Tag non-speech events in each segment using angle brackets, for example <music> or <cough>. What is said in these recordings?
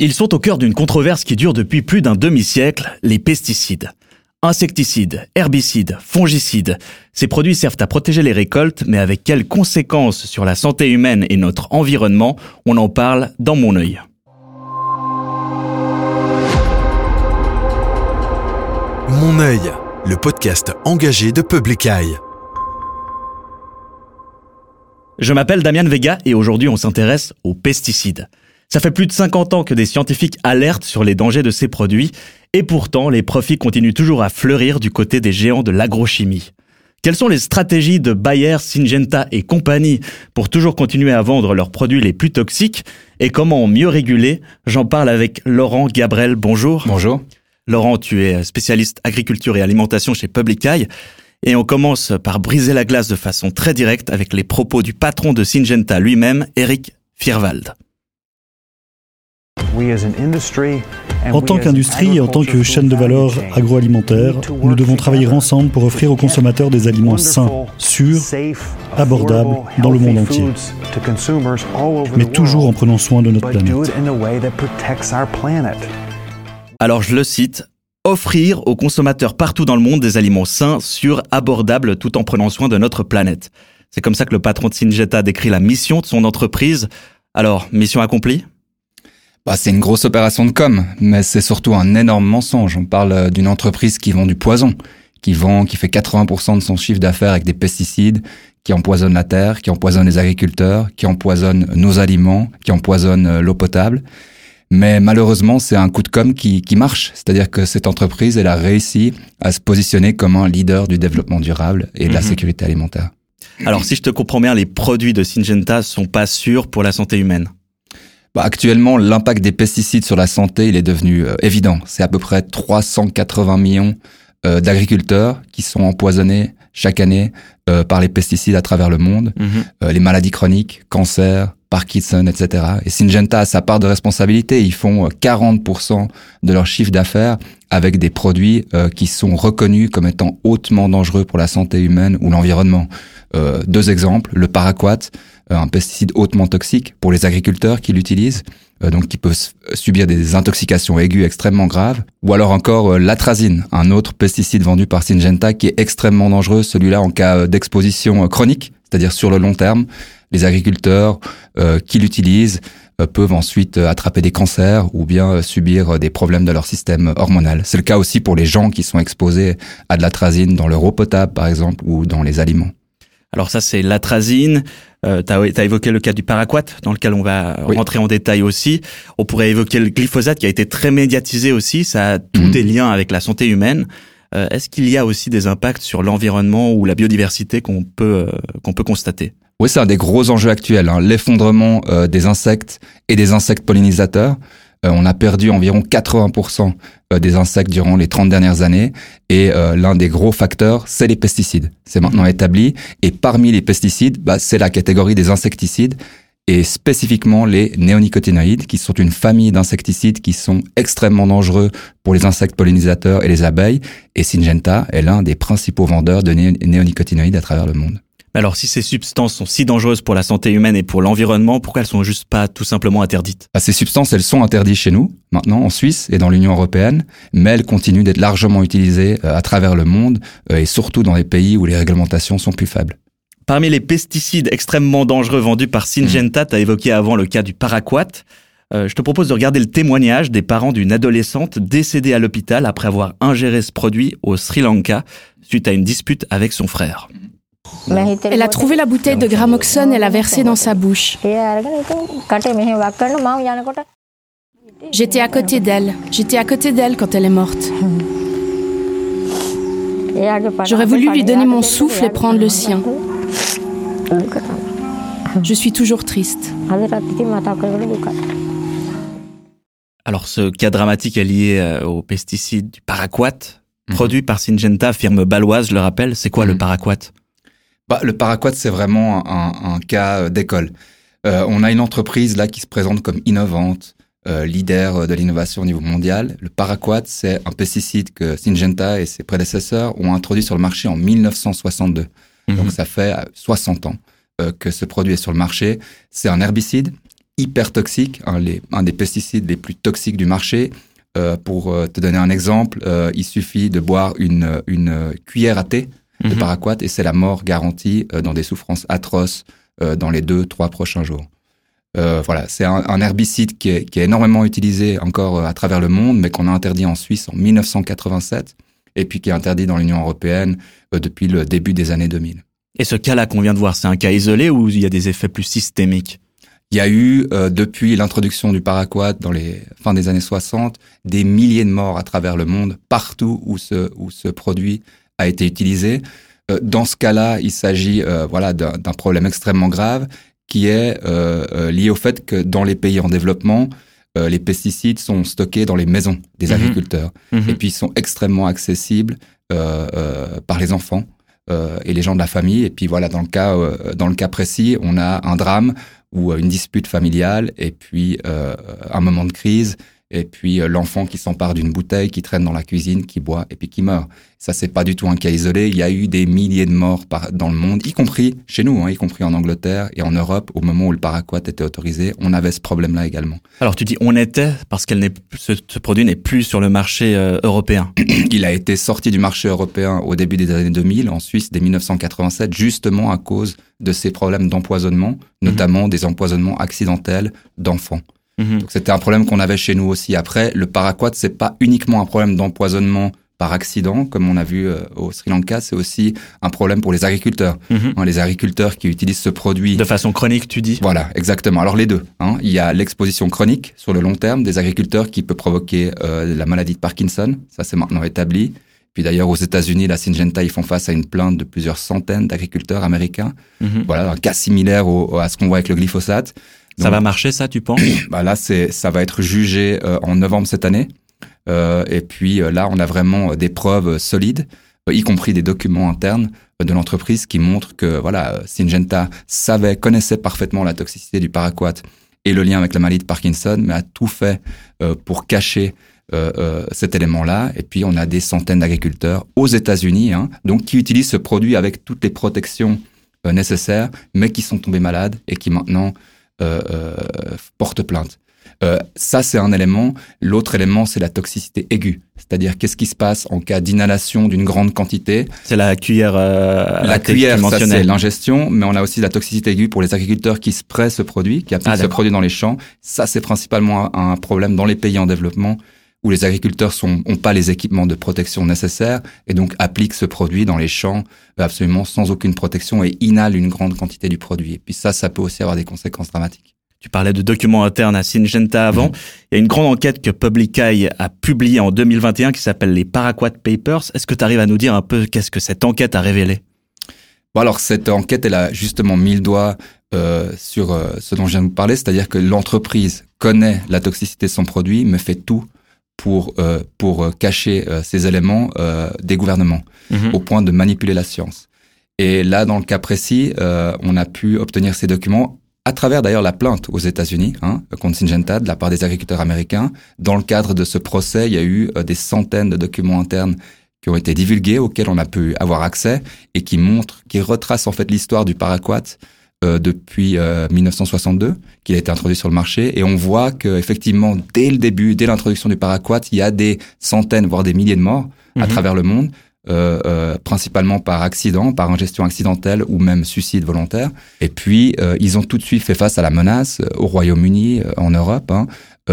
Ils sont au cœur d'une controverse qui dure depuis plus d'un demi-siècle, les pesticides. Insecticides, herbicides, fongicides, ces produits servent à protéger les récoltes, mais avec quelles conséquences sur la santé humaine et notre environnement? On en parle dans mon œil. Mon œil, le podcast engagé de Public Eye. Je m'appelle Damien Vega et aujourd'hui on s'intéresse aux pesticides. Ça fait plus de 50 ans que des scientifiques alertent sur les dangers de ces produits, et pourtant les profits continuent toujours à fleurir du côté des géants de l'agrochimie. Quelles sont les stratégies de Bayer, Syngenta et compagnie pour toujours continuer à vendre leurs produits les plus toxiques et comment mieux réguler? J'en parle avec Laurent Gabriel. Bonjour. Bonjour. Laurent, tu es spécialiste agriculture et alimentation chez Public Eye. Et on commence par briser la glace de façon très directe avec les propos du patron de Syngenta lui-même, Eric Fierwald. En tant qu'industrie et en tant que chaîne de valeur agroalimentaire, nous devons travailler ensemble pour offrir aux consommateurs des aliments sains, sûrs, abordables dans le monde entier, mais toujours en prenant soin de notre planète. Alors je le cite, offrir aux consommateurs partout dans le monde des aliments sains, sûrs, abordables tout en prenant soin de notre planète. C'est comme ça que le patron de Syngenta décrit la mission de son entreprise. Alors, mission accomplie? Bah, c'est une grosse opération de com, mais c'est surtout un énorme mensonge. On parle euh, d'une entreprise qui vend du poison, qui vend, qui fait 80% de son chiffre d'affaires avec des pesticides, qui empoisonnent la terre, qui empoisonnent les agriculteurs, qui empoisonnent nos aliments, qui empoisonnent euh, l'eau potable. Mais malheureusement, c'est un coup de com qui, qui marche. C'est-à-dire que cette entreprise, elle a réussi à se positionner comme un leader du développement durable et de la mhm. sécurité alimentaire. Alors, si je te comprends bien, les produits de Syngenta sont pas sûrs pour la santé humaine. Bah, actuellement, l'impact des pesticides sur la santé, il est devenu euh, évident. C'est à peu près 380 millions euh, d'agriculteurs qui sont empoisonnés chaque année euh, par les pesticides à travers le monde. Mhm. les maladies chroniques, cancer, Parkinson, etc. Et Syngenta a sa part de responsabilité. Ils font 40% de leur chiffre d'affaires avec des produits qui sont reconnus comme étant hautement dangereux pour la santé humaine ou l'environnement. deux exemples, le paraquat, un pesticide hautement toxique pour les agriculteurs qui l'utilisent, euh, donc qui peuvent subir des intoxications aiguës extrêmement graves, ou alors encore euh, l'atrazine, un autre pesticide vendu par Syngenta qui est extrêmement dangereux, celui-là en cas d'exposition chronique, c'est-à-dire sur le long terme. Les agriculteurs qui l'utilisent peuvent ensuite attraper des cancers ou bien subir des problèmes de leur système hormonal. C'est le cas aussi pour les gens qui sont exposés à de l'atrazine dans leur eau potable, par exemple, ou dans les aliments. Alors ça, c'est l'atrazine. Euh, tu as, évoqué le cas du paraquat, dans lequel on va rentrer en détail aussi. On pourrait évoquer le glyphosate, qui a été très médiatisé aussi. Ça a tous mhm. des liens avec la santé humaine. Euh, Est-ce qu'il y a aussi des impacts sur l'environnement ou la biodiversité qu'on peut euh, qu'on peut constater? Oui, c'est un des gros enjeux actuels. Hein. L'effondrement euh, des insectes et des insectes pollinisateurs. Euh, on a perdu environ 80% euh, des insectes durant les 30 dernières années. Et euh, l'un des gros facteurs, c'est les pesticides. C'est maintenant mhm. établi. Et parmi les pesticides, bah, c'est la catégorie des insecticides et spécifiquement les néonicotinoïdes, qui sont une famille d'insecticides qui sont extrêmement dangereux pour les insectes pollinisateurs et les abeilles. Et Syngenta est l'un des principaux vendeurs de néonicotinoïdes à travers le monde. Alors si ces substances sont si dangereuses pour la santé humaine et pour l'environnement, pourquoi elles sont juste pas tout simplement interdites? Bah, Ces substances, elles sont interdites chez nous, maintenant en Suisse et dans l'Union européenne, mais elles continuent d'être largement utilisées euh, à travers le monde euh, et surtout dans les pays où les réglementations sont plus faibles. Parmi les pesticides extrêmement dangereux vendus par Syngenta, tu as évoqué avant le cas du paraquat. Euh, je te propose de regarder le témoignage des parents d'une adolescente décédée à l'hôpital après avoir ingéré ce produit au Sri Lanka suite à une dispute avec son frère. Elle a trouvé la bouteille de gramoxone et l'a versée dans sa bouche. J'étais à côté d'elle. J'étais à côté d'elle quand elle est morte. J'aurais voulu lui donner mon souffle et prendre le sien. Je suis toujours triste. Alors ce cas dramatique est lié euh, aux pesticides du paraquat, mhm. produit par Syngenta, firme baloise, je le rappelle. C'est quoi le mhm. paraquat? Bah, le paraquat, c'est vraiment un, cas euh, d'école. Euh, on a une entreprise là qui se présente comme innovante, euh, leader de l'innovation au niveau mondial. Le paraquat, c'est un pesticide que Syngenta et ses prédécesseurs ont introduit sur le marché en 1962. Mhm. Donc ça fait 60 ans que ce produit est sur le marché. C'est un herbicide hyper toxique, un, un des pesticides les plus toxiques du marché. Euh, pour euh, te donner un exemple, euh, il suffit de boire une, une cuillère à thé de mhm. paraquat et c'est la mort garantie dans des souffrances atroces dans les deux, trois prochains jours. voilà, c'est un, un, herbicide qui est, qui est, énormément utilisé encore à travers le monde, mais qu'on a interdit en Suisse en 1987 et puis qui est interdit dans l'Union européenne depuis le début des années 2000. Et ce cas-là qu'on vient de voir, c'est un cas isolé ou il y a des effets plus systémiques? Il y a eu, euh, depuis l'introduction du paraquat dans les fins des années 60, des milliers de morts à travers le monde, partout où ce, où ce produit a été utilisé. Euh, dans ce cas-là, il s'agit euh, voilà d'un problème extrêmement grave qui est lié au fait que dans les pays en développement, les pesticides sont stockés dans les maisons des mhm. agriculteurs mhm. et puis ils sont extrêmement accessibles par les enfants. et les gens de la famille. Et puis voilà, dans le cas, dans le cas précis, on a un drame ou euh, une dispute familiale, et puis euh, un moment de crise, et puis euh, l'enfant qui s'empare d'une bouteille, qui traîne dans la cuisine, qui boit et puis qui meurt. Ça, c'est pas du tout un cas isolé. Il y a eu des milliers de morts par, dans le monde, y compris chez nous, hein, y compris en Angleterre et en Europe, au moment où le paraquat était autorisé. On avait ce problème-là également. Alors tu dis on était parce qu'elle n'est, ce, ce, produit n'est plus sur le marché européen. <clears throat> Il a été sorti du marché européen au début des années 2000 en Suisse dès 1987, justement à cause de ces problèmes d'empoisonnement, notamment mhm. des empoisonnements accidentels d'enfants. Mhm. Donc c'était un problème qu'on avait chez nous aussi. Après, le paraquat, c'est pas uniquement un problème d'empoisonnement par accident, comme on a vu euh, au Sri Lanka, c'est aussi un problème pour les agriculteurs. Mhm. Hein, les agriculteurs qui utilisent ce produit. De façon chronique, tu dis? Voilà, exactement. Alors les deux. Hein. Il y a l'exposition chronique sur le long terme des agriculteurs qui peut provoquer euh, la maladie de Parkinson. Ça, c'est maintenant établi. Puis d'ailleurs, aux États-Unis, la Syngenta, ils font face à une plainte de plusieurs centaines d'agriculteurs américains. Mhm. Voilà, un cas similaire à ce qu'on voit avec le glyphosate. Ça va marcher, ça, tu penses <clears throat> bah Là, c'est, ça va être jugé euh, en novembre cette année. Euh, et puis euh, là, on a vraiment des preuves solides, y compris des documents internes de l'entreprise qui montrent que voilà, Syngenta savait, connaissait parfaitement la toxicité du paraquat et le lien avec la maladie de Parkinson, mais a tout fait pour cacher euh, euh, cet élément-là. Et puis, on a des centaines d'agriculteurs aux États-Unis, hein, donc qui utilisent ce produit avec toutes les protections euh, nécessaires, mais qui sont tombés malades et qui maintenant portent plainte. Euh, ça, c'est un élément. L'autre élément, c'est la toxicité aiguë. C'est-à-dire, qu'est-ce qui se passe en cas d'inhalation d'une grande quantité? C'est la cuillère. Euh, la cuillère, ça c'est l'ingestion, mais on a aussi la toxicité aiguë pour les agriculteurs qui spraient ce produit, qui appliquent ah, ce produit dans les champs. Ça, c'est principalement un problème dans les pays en développement où les agriculteurs n'ont pas les équipements de protection nécessaires et donc appliquent ce produit dans les champs euh, absolument sans aucune protection et inhalent une grande quantité du produit. Et puis ça, ça peut aussi avoir des conséquences dramatiques. Tu parlais de documents internes à Syngenta avant. Mhm. Il y a une grande enquête que Public Eye a publiée en 2021 qui s'appelle les Paraquat Papers. Est-ce que tu arrives à nous dire un peu qu'est-ce que cette enquête a révélé? Bon alors cette enquête, elle a justement mis le doigt euh, sur euh, ce dont je viens de vous parler, c'est-à-dire que l'entreprise connaît la toxicité de son produit, mais fait tout pour euh, pour euh, cacher euh, ces éléments des gouvernements mhm. au point de manipuler la science. Et là, dans le cas précis, on a pu obtenir ces documents à travers d'ailleurs la plainte aux États-Unis hein, contre Syngenta de la part des agriculteurs américains. Dans le cadre de ce procès, il y a eu des centaines de documents internes qui ont été divulgués, auxquels on a pu avoir accès et qui montrent, qui retracent en fait l'histoire du paraquat euh, depuis 1962 euh, qu'il a été introduit sur le marché et on voit que effectivement dès le début, dès l'introduction du paraquat, il y a des centaines voire des milliers de morts à mhm. travers le monde. Euh, euh, principalement par accident, par ingestion accidentelle ou même suicide volontaire. Et puis, euh, ils ont tout de suite fait face à la menace au Royaume-Uni, en Europe, hein,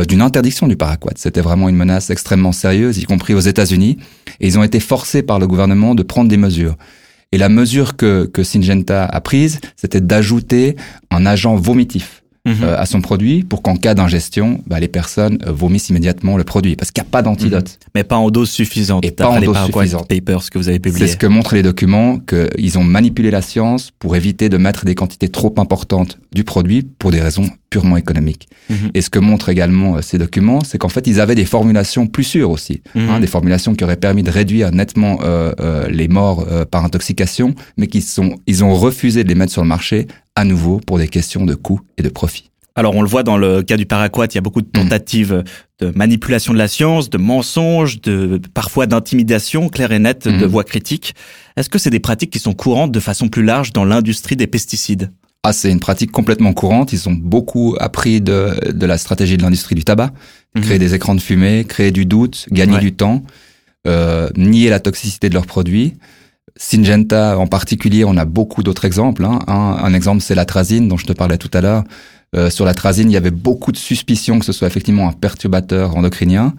d'une interdiction du paraquat. C'était vraiment une menace extrêmement sérieuse, y compris aux États-Unis. Et ils ont été forcés par le gouvernement de prendre des mesures. Et la mesure que, que Syngenta a prise, c'était d'ajouter un agent vomitif. Mhm. Euh, à son produit pour qu'en cas d'ingestion, bah, les personnes euh, vomissent immédiatement le produit parce qu'il n'y a pas d'antidote. Mhm. Mais pas en dose suffisante. Et pas en dose suffisante. Papers que vous avez publiés. C'est ce que montrent les documents, qu'ils ont manipulé la science pour éviter de mettre des quantités trop importantes du produit pour des raisons purement économiques. Mhm. Et ce que montrent également euh, ces documents, c'est qu'en fait, ils avaient des formulations plus sûres aussi, hein, des formulations qui auraient permis de réduire nettement euh, euh, les morts par intoxication, mais qui sont, ils ont refusé de les mettre sur le marché à nouveau pour des questions de coût et de profit. Alors on le voit dans le cas du paraquat, il y a beaucoup de mm. tentatives de manipulation de la science, de mensonges, de parfois d'intimidation claire et nette de voix critiques. Est-ce que c'est des pratiques qui sont courantes de façon plus large dans l'industrie des pesticides? Ah, c'est une pratique complètement courante. Ils ont beaucoup appris de, de la stratégie de l'industrie du tabac, Mhm. créer des écrans de fumée, créer du doute, gagner Ouais. du temps, euh, nier la toxicité de leurs produits. Syngenta en particulier, on a beaucoup d'autres exemples. hein. Un, un exemple, c'est l'atrazine dont je te parlais tout à l'heure. Euh, sur l'atrazine, il y avait beaucoup de suspicions que ce soit effectivement un perturbateur endocrinien.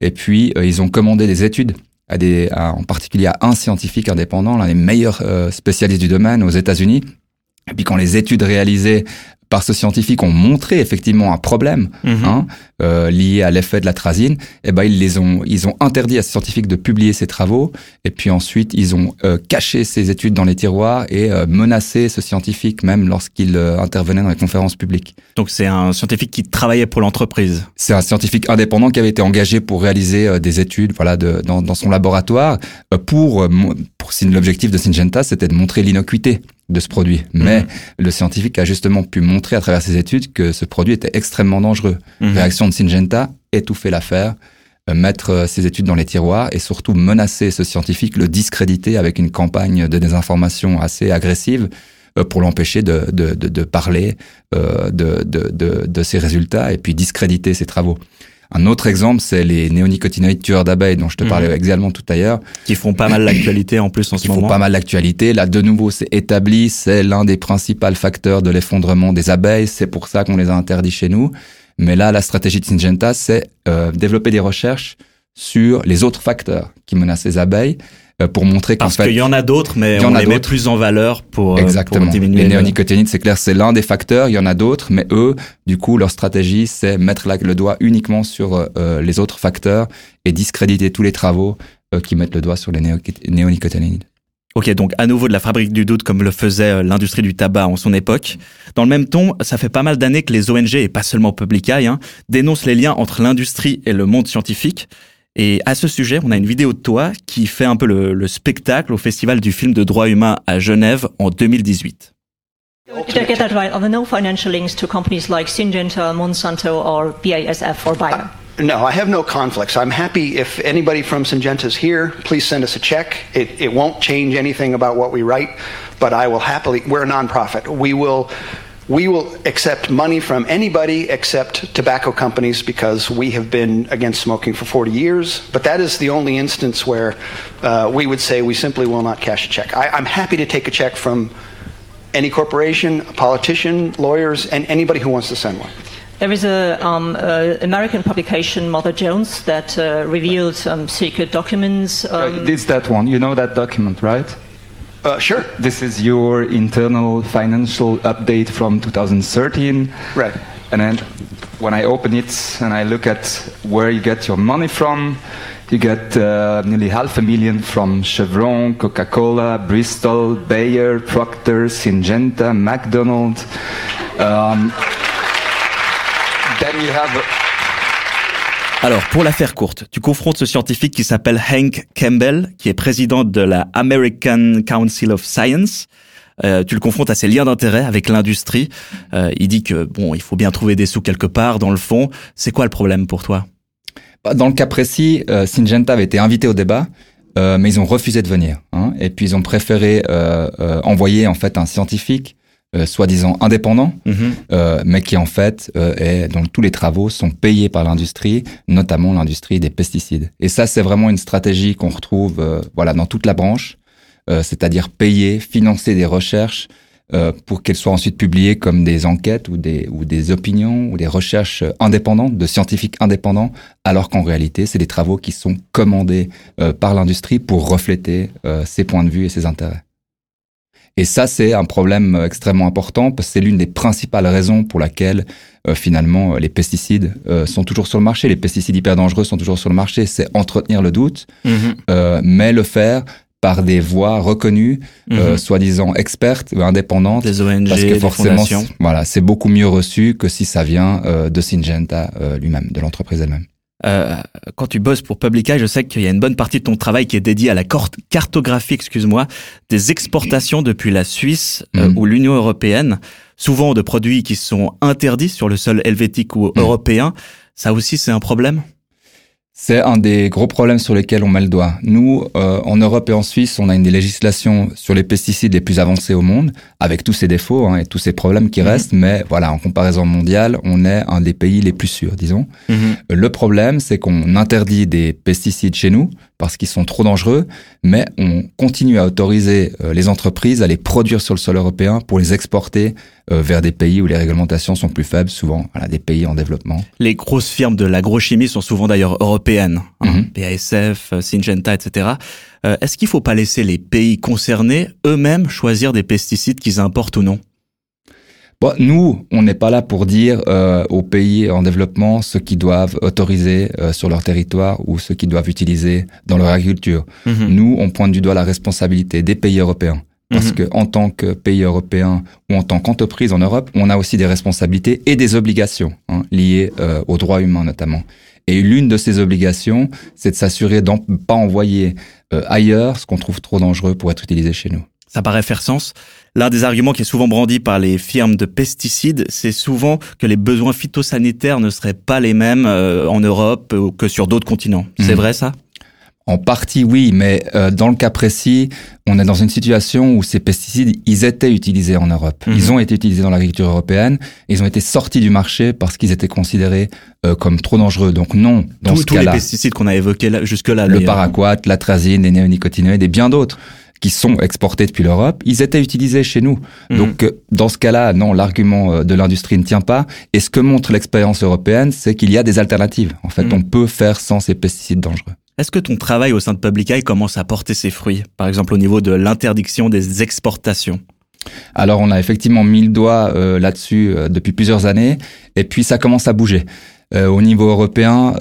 Et puis, euh, ils ont commandé des études, à des, à- en particulier à un scientifique indépendant, l'un des meilleurs euh, spécialistes du domaine aux États-Unis. Et puis, quand les études réalisées par ce scientifique ont montré effectivement un problème Mhm. hein, euh, lié à l'effet de l'atrazine, eh ben ils les ont ils ont interdit à ce scientifique de publier ses travaux et puis ensuite ils ont euh, caché ses études dans les tiroirs et euh, menacé ce scientifique même lorsqu'il intervenait dans les conférences publiques. Donc c'est un scientifique qui travaillait pour l'entreprise. C'est un scientifique indépendant qui avait été engagé pour réaliser des études voilà de, dans, dans son laboratoire pour pour l'objectif de Syngenta c'était de montrer l'innocuité de ce produit. Mais Mhm. le scientifique a justement pu montrer à travers ses études que ce produit était extrêmement dangereux. Mhm. Réaction de Syngenta, étouffer l'affaire, euh, mettre euh, ses études dans les tiroirs et surtout menacer ce scientifique, le discréditer avec une campagne de désinformation assez agressive euh, pour l'empêcher de, de, de, de parler euh, de, de, de ses résultats et puis discréditer ses travaux. Un autre exemple, c'est les néonicotinoïdes tueurs d'abeilles dont je te Mhm. parlais également tout à l'heure Qui font pas mal l'actualité en plus en ce qui font moment. pas mal d'actualité. Là, de nouveau, c'est établi, c'est l'un des principaux facteurs de l'effondrement des abeilles. C'est pour ça qu'on les a interdits chez nous. Mais là, la stratégie de Syngenta, c'est euh, développer des recherches sur les autres facteurs qui menacent les abeilles pour montrer qu'en Parce fait, qu'il y en a d'autres, mais y en on a les met plus en valeur pour, euh, Exactement. pour diminuer. Les le- néonicotinoïdes, c'est clair, c'est l'un des facteurs. Il y en a d'autres, mais eux, du coup, leur stratégie, c'est mettre la- le doigt uniquement sur euh, les autres facteurs et discréditer tous les travaux euh, qui mettent le doigt sur les néo- néonicotinoïdes. Ok, donc à nouveau de la fabrique du doute comme le faisait euh, l'industrie du tabac en son époque. Dans le même ton, ça fait pas mal d'années que les ONG, et pas seulement Public Eye, hein, dénoncent les liens entre l'industrie et le monde scientifique. Et à ce sujet, on a une vidéo de toi qui fait un peu le, le spectacle au Festival du film de droit humain à Genève en 2018. Did I get that right? Are there no financial links to companies like Syngenta, Monsanto, or BASF or Bayer? Uh, no, I have no conflicts. I'm happy if anybody from Syngenta is here, please send us a check. It, it won't change anything about what we write, but I will happily, we're a nonprofit. We will, we will accept money from anybody except tobacco companies because we have been against smoking for 40 years. But that is the only instance where uh, we would say we simply will not cash a check. I, I'm happy to take a check from any corporation, a politician, lawyers, and anybody who wants to send one. There is an um, a American publication, Mother Jones, that uh, revealed um, secret documents. Um, It's that one. You know that document, right? Uh, sure. This is your internal financial update from 2013. Right. And then when I open it and I look at where you get your money from, you get uh, nearly half a million from Chevron, Coca-Cola, Bristol, Bayer, Procter, Syngenta, McDonald's. Um, then you have Alors, pour la faire courte, tu confrontes ce scientifique qui s'appelle Hank Campbell, qui est président de la American Council of Science. Euh, tu le confrontes à ses liens d'intérêt avec l'industrie. Euh, il dit que bon, il faut bien trouver des sous quelque part dans le fond. C'est quoi le problème pour toi? Bah, Dans le cas précis, euh, Syngenta avait été invité au débat, euh, mais ils ont refusé de venir. Hein, et puis ils ont préféré euh, euh, envoyer en fait un scientifique, euh, soi-disant indépendant, euh, mais qui en fait euh, est dont tous les travaux sont payés par l'industrie, notamment l'industrie des pesticides. Et ça, c'est vraiment une stratégie qu'on retrouve euh, voilà dans toute la branche, euh, c'est-à-dire payer, financer des recherches euh, pour qu'elles soient ensuite publiées comme des enquêtes ou des ou des opinions ou des recherches indépendantes de scientifiques indépendants, alors qu'en réalité, c'est des travaux qui sont commandés euh, par l'industrie pour refléter euh, ses points de vue et ses intérêts. Et ça, c'est un problème euh, extrêmement important parce que c'est l'une des principales raisons pour laquelle euh, finalement euh, les pesticides euh, sont toujours sur le marché. Les pesticides hyper dangereux sont toujours sur le marché. C'est entretenir le doute, euh, mais le faire par des voies reconnues, euh, Mhm. soi-disant expertes ou indépendantes. Des ONG, Parce que des forcément, voilà, c'est beaucoup mieux reçu que si ça vient euh, de Syngenta euh, lui-même, de l'entreprise elle-même. Euh, quand tu bosses pour Public Eye, je sais qu'il y a une bonne partie de ton travail qui est dédiée à la cartographie, excuse-moi, des exportations depuis la Suisse euh, Mhm. ou l'Union européenne, souvent de produits qui sont interdits sur le sol helvétique ou Mhm. européen. Ça aussi, c'est un problème? C'est un des gros problèmes sur lesquels on met le doigt. Nous, euh, en Europe et en Suisse, on a une des législations sur les pesticides les plus avancées au monde, avec tous ses défauts hein, et tous ces problèmes qui mhm. restent. Mais voilà, en comparaison mondiale, on est un des pays les plus sûrs, disons. Mhm. Le problème, c'est qu'on interdit des pesticides chez nous parce qu'ils sont trop dangereux, mais on continue à autoriser euh, les entreprises à les produire sur le sol européen pour les exporter euh, vers des pays où les réglementations sont plus faibles, souvent voilà, des pays en développement. Les grosses firmes de l'agrochimie sont souvent d'ailleurs européennes, hein, mhm. BASF, euh, Syngenta, etc. Est-ce qu'il ne faut pas laisser les pays concernés eux-mêmes choisir des pesticides qu'ils importent ou non? Bon, nous, on n'est pas là pour dire euh, aux pays en développement ce qu'ils doivent autoriser euh, sur leur territoire ou ce qu'ils doivent utiliser dans leur agriculture. Mhm. Nous, on pointe du doigt la responsabilité des pays européens. Parce mhm. que en tant que pays européen ou en tant qu'entreprise en Europe, on a aussi des responsabilités et des obligations hein, liées euh, aux droits humains notamment. Et l'une de ces obligations, c'est de s'assurer d'en pas envoyer euh, ailleurs ce qu'on trouve trop dangereux pour être utilisé chez nous. Ça paraît faire sens. L'un des arguments qui est souvent brandi par les firmes de pesticides, c'est souvent que les besoins phytosanitaires ne seraient pas les mêmes euh, en Europe que sur d'autres continents. C'est mhm. vrai ça? En partie, oui, mais euh, dans le cas précis, on est dans une situation où ces pesticides, ils étaient utilisés en Europe. Mhm. Ils ont été utilisés dans l'agriculture européenne. ils ont été sortis du marché parce qu'ils étaient considérés euh, comme trop dangereux. Donc non, dans ce cas-là. Tous les pesticides qu'on a évoqués jusque-là. Le paraquat, l'atrazine, les néonicotinoïdes et bien d'autres qui sont exportés depuis l'Europe, ils étaient utilisés chez nous. Mhm. Donc euh, dans ce cas-là, non, l'argument euh, de l'industrie ne tient pas. Et ce que montre l'expérience européenne, c'est qu'il y a des alternatives. En fait, mhm. on peut faire sans ces pesticides dangereux. Est-ce que ton travail au sein de Public Eye commence à porter ses fruits, par exemple au niveau de l'interdiction des exportations? Alors on a effectivement mis le doigt euh, là-dessus depuis plusieurs années, et puis ça commence à bouger. au niveau européen,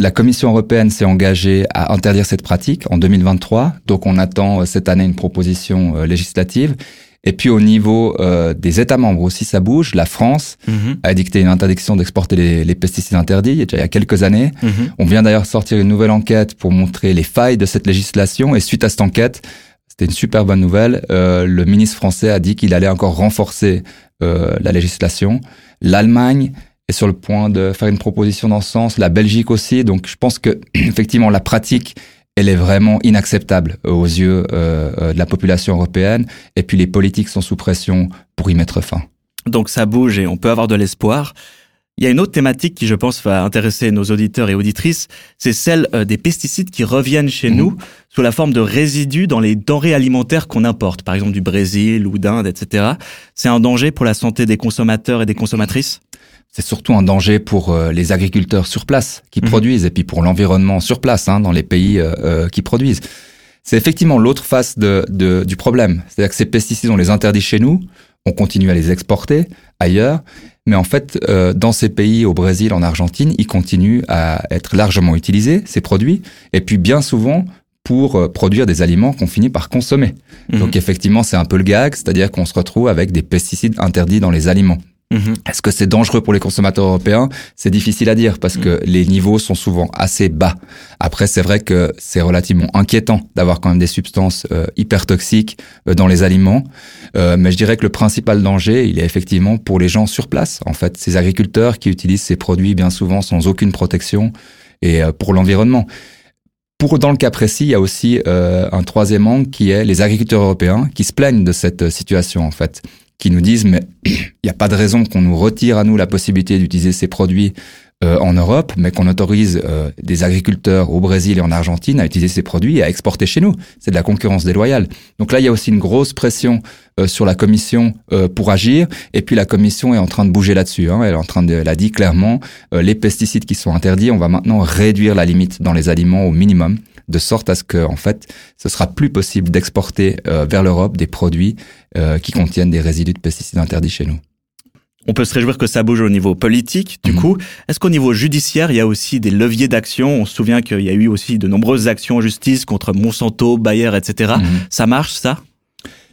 la Commission européenne s'est engagée à interdire cette pratique en 2023, donc on attend euh, cette année une proposition euh, législative. Et puis au niveau euh, des États membres aussi, ça bouge. La France mhm. a dicté une interdiction d'exporter les, pesticides interdits il y a quelques années. Mhm. On vient d'ailleurs sortir une nouvelle enquête pour montrer les failles de cette législation. Et suite à cette enquête, c'était une super bonne nouvelle. le ministre français a dit qu'il allait encore renforcer la législation. L'Allemagne est sur le point de faire une proposition dans ce sens, la Belgique aussi. Donc je pense que <clears throat> effectivement la pratique elle est vraiment inacceptable aux yeux euh, euh, de la population européenne. Et puis les politiques sont sous pression pour y mettre fin. Donc ça bouge et on peut avoir de l'espoir. Il y a une autre thématique qui, je pense, va intéresser nos auditeurs et auditrices, c'est celle euh, des pesticides qui reviennent chez mmh. nous sous la forme de résidus dans les denrées alimentaires qu'on importe, par exemple du Brésil ou d'Inde, etc. C'est un danger pour la santé des consommateurs et des consommatrices? C'est surtout un danger pour euh, les agriculteurs sur place qui mhm. produisent et puis pour l'environnement sur place hein, dans les pays euh, euh, qui produisent. C'est effectivement l'autre face de, de, du problème. C'est-à-dire que ces pesticides, on les interdit chez nous, on continue à les exporter ailleurs, mais en fait, dans ces pays, au Brésil, en Argentine, ils continuent à être largement utilisés, ces produits, et puis bien souvent pour produire des aliments qu'on finit par consommer. Mhm. Donc effectivement, c'est un peu le gag, c'est-à-dire qu'on se retrouve avec des pesticides interdits dans les aliments. Mhm. Est-ce que c'est dangereux pour les consommateurs européens? C'est difficile à dire parce que les niveaux sont souvent assez bas. Après, c'est vrai que c'est relativement inquiétant d'avoir quand même des substances euh, hyper toxiques euh, dans les aliments. Euh, mais je dirais que le principal danger, il est effectivement pour les gens sur place. En fait, ces agriculteurs qui utilisent ces produits bien souvent sans aucune protection et pour l'environnement. Pour dans le cas précis, il y a aussi un troisième angle qui est les agriculteurs européens qui se plaignent de cette situation en fait qui nous disent mais <clears throat> il n'y a pas de raison qu'on nous retire à nous la possibilité d'utiliser ces produits euh, en Europe, mais qu'on autorise euh, des agriculteurs au Brésil et en Argentine à utiliser ces produits et à exporter chez nous. C'est de la concurrence déloyale. Donc là, il y a aussi une grosse pression euh, sur la Commission pour agir, et puis la Commission est en train de bouger là-dessus. Hein. Elle est en train de, elle a dit clairement, les pesticides qui sont interdits, on va maintenant réduire la limite dans les aliments au minimum de sorte à ce que, en fait, ce sera plus possible d'exporter euh, vers l'Europe des produits euh, qui contiennent des résidus de pesticides interdits chez nous. On peut se réjouir que ça bouge au niveau politique. Du mhm. coup, est-ce qu'au niveau judiciaire, il y a aussi des leviers d'action? On se souvient qu'il y a eu aussi de nombreuses actions en justice contre Monsanto, Bayer, etc. Mhm. Ça marche, ça?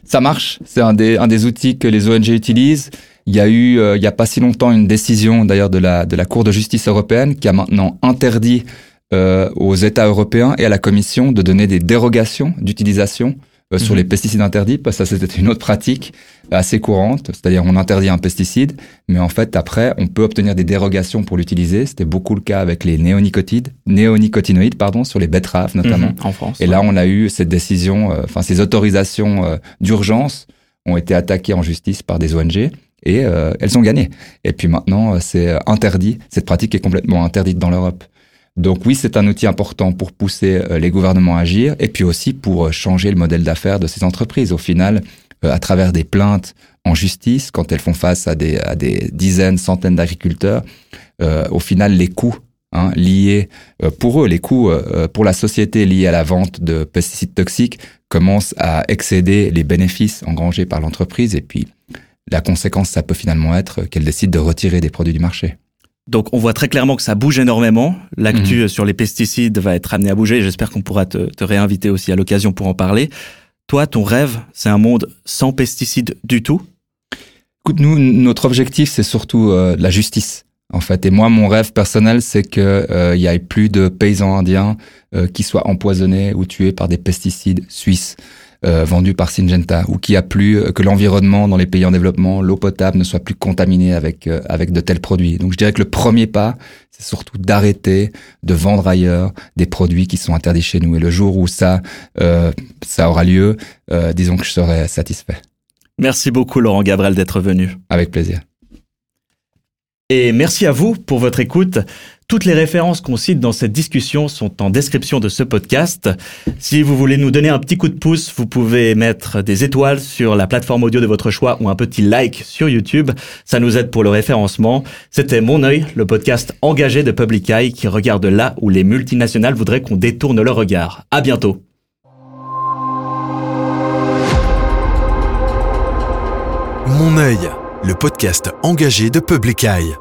Ça marche. C'est un des, un des outils que les ONG utilisent. Il y a eu, euh, il y a pas si longtemps, une décision d'ailleurs de la, de la Cour de justice européenne qui a maintenant interdit euh, aux États européens et à la Commission de donner des dérogations d'utilisation euh, sur Mhm. les pesticides interdits, parce que ça c'était une autre pratique assez courante, c'est-à-dire on interdit un pesticide, mais en fait après on peut obtenir des dérogations pour l'utiliser. C'était beaucoup le cas avec les néonicotides, néonicotinoïdes pardon, sur les betteraves notamment. Mhm, en France. Et là, on a eu cette décision, euh, enfin ces autorisations euh, d'urgence ont été attaquées en justice par des ONG et euh, elles ont gagné. Et puis maintenant, c'est interdit. Cette pratique est complètement interdite dans l'Europe. Donc oui, c'est un outil important pour pousser euh, les gouvernements à agir et puis aussi pour euh, changer le modèle d'affaires de ces entreprises. Au final, euh, à travers des plaintes en justice, quand elles font face à des, dizaines, centaines d'agriculteurs, au final, les coûts hein, liés euh, pour eux, les coûts euh, pour la société liés à la vente de pesticides toxiques commencent à excéder les bénéfices engrangés par l'entreprise et puis la conséquence, ça peut finalement être qu'elle décide de retirer des produits du marché. Donc on voit très clairement que ça bouge énormément. L'actu Mhm. sur les pesticides va être amené à bouger. J'espère qu'on pourra te, te réinviter aussi à l'occasion pour en parler. Toi, ton rêve, c'est un monde sans pesticides du tout? Écoute, nous, notre objectif, c'est surtout euh, la justice, en fait. Et moi, mon rêve personnel, c'est que euh, il y ait plus de paysans indiens euh, qui soient empoisonnés ou tués par des pesticides suisses euh, par Syngenta, ou qu'il y a plus euh, que l'environnement dans les pays en développement, l'eau potable ne soit plus contaminée avec euh, avec de tels produits. Donc, je dirais que le premier pas, c'est surtout d'arrêter de vendre ailleurs des produits qui sont interdits chez nous. Et le jour où ça euh, ça aura lieu, euh, disons que je serai satisfait. Merci beaucoup Laurent Gabriel d'être venu. Avec plaisir. Et merci à vous pour votre écoute. Toutes les références qu'on cite dans cette discussion sont en description de ce podcast. Si vous voulez nous donner un petit coup de pouce, vous pouvez mettre des étoiles sur la plateforme audio de votre choix ou un petit like sur YouTube. Ça nous aide pour le référencement. C'était Mon œil, le podcast engagé de Public Eye qui regarde là où les multinationales voudraient qu'on détourne le regard. À bientôt. Mon œil, le podcast engagé de Public Eye.